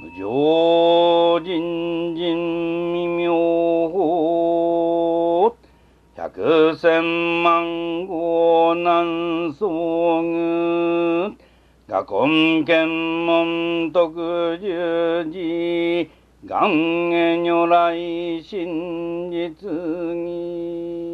無常人人未妙法。百千万号南宋具画根検問特十字。願下如来真実義。